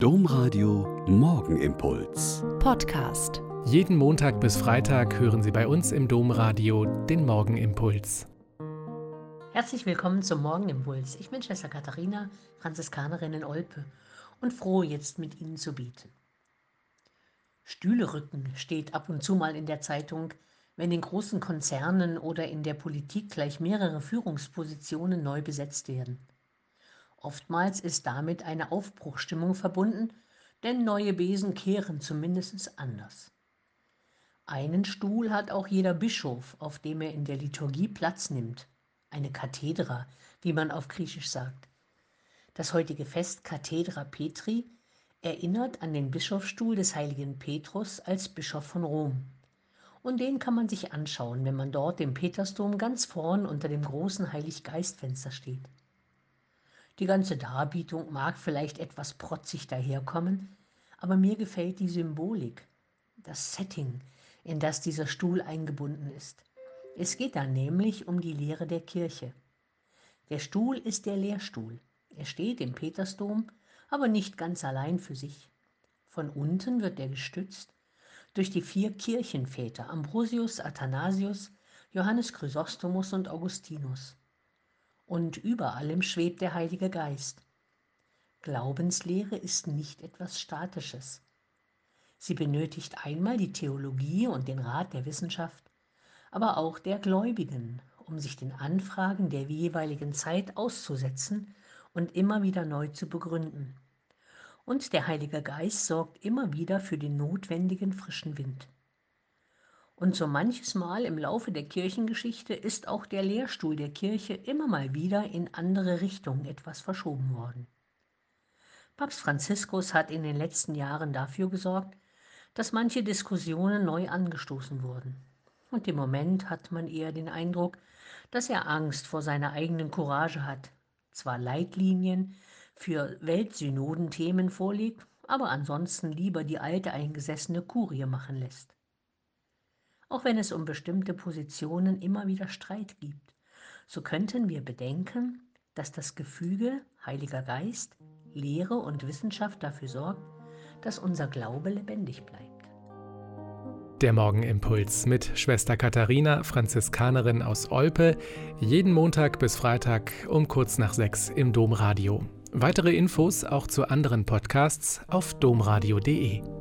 Domradio Morgenimpuls. Podcast. Jeden Montag bis Freitag hören Sie bei uns im Domradio den Morgenimpuls. Herzlich willkommen zum Morgenimpuls. Ich bin Schwester Katharina, Franziskanerin in Olpe und froh, jetzt mit Ihnen zu beten. Stühle rücken steht ab und zu mal in der Zeitung, wenn in großen Konzernen oder in der Politik gleich mehrere Führungspositionen neu besetzt werden. Oftmals ist damit eine Aufbruchstimmung verbunden, denn neue Besen kehren zumindest anders. Einen Stuhl hat auch jeder Bischof, auf dem er in der Liturgie Platz nimmt, eine Kathedra, wie man auf Griechisch sagt. Das heutige Fest Cathedra Petri erinnert an den Bischofsstuhl des heiligen Petrus als Bischof von Rom. Und den kann man sich anschauen, wenn man dort im Petersdom ganz vorn unter dem großen Heiliggeistfenster steht. Die ganze Darbietung mag vielleicht etwas protzig daherkommen, aber mir gefällt die Symbolik, das Setting, in das dieser Stuhl eingebunden ist. Es geht da nämlich um die Lehre der Kirche. Der Stuhl ist der Lehrstuhl. Er steht im Petersdom, aber nicht ganz allein für sich. Von unten wird er gestützt durch die vier Kirchenväter Ambrosius, Athanasius, Johannes Chrysostomus und Augustinus und über allem schwebt der Heilige Geist. Glaubenslehre ist nicht etwas Statisches. Sie benötigt einmal die Theologie und den Rat der Wissenschaft, aber auch der Gläubigen, um sich den Anfragen der jeweiligen Zeit auszusetzen und immer wieder neu zu begründen. Und der Heilige Geist sorgt immer wieder für den notwendigen frischen Wind. Und so manches Mal im Laufe der Kirchengeschichte ist auch der Lehrstuhl der Kirche immer mal wieder in andere Richtungen etwas verschoben worden. Papst Franziskus hat in den letzten Jahren dafür gesorgt, dass manche Diskussionen neu angestoßen wurden. Und im Moment hat man eher den Eindruck, dass er Angst vor seiner eigenen Courage hat, zwar Leitlinien für Weltsynodenthemen vorlegt, aber ansonsten lieber die alte eingesessene Kurie machen lässt auch wenn es um bestimmte Positionen immer wieder Streit gibt. So könnten wir bedenken, dass das Gefüge Heiliger Geist, Lehre und Wissenschaft dafür sorgt, dass unser Glaube lebendig bleibt. Der Morgenimpuls mit Schwester Katharina, Franziskanerin aus Olpe, jeden Montag bis Freitag um kurz nach sechs im Domradio. Weitere Infos auch zu anderen Podcasts auf domradio.de.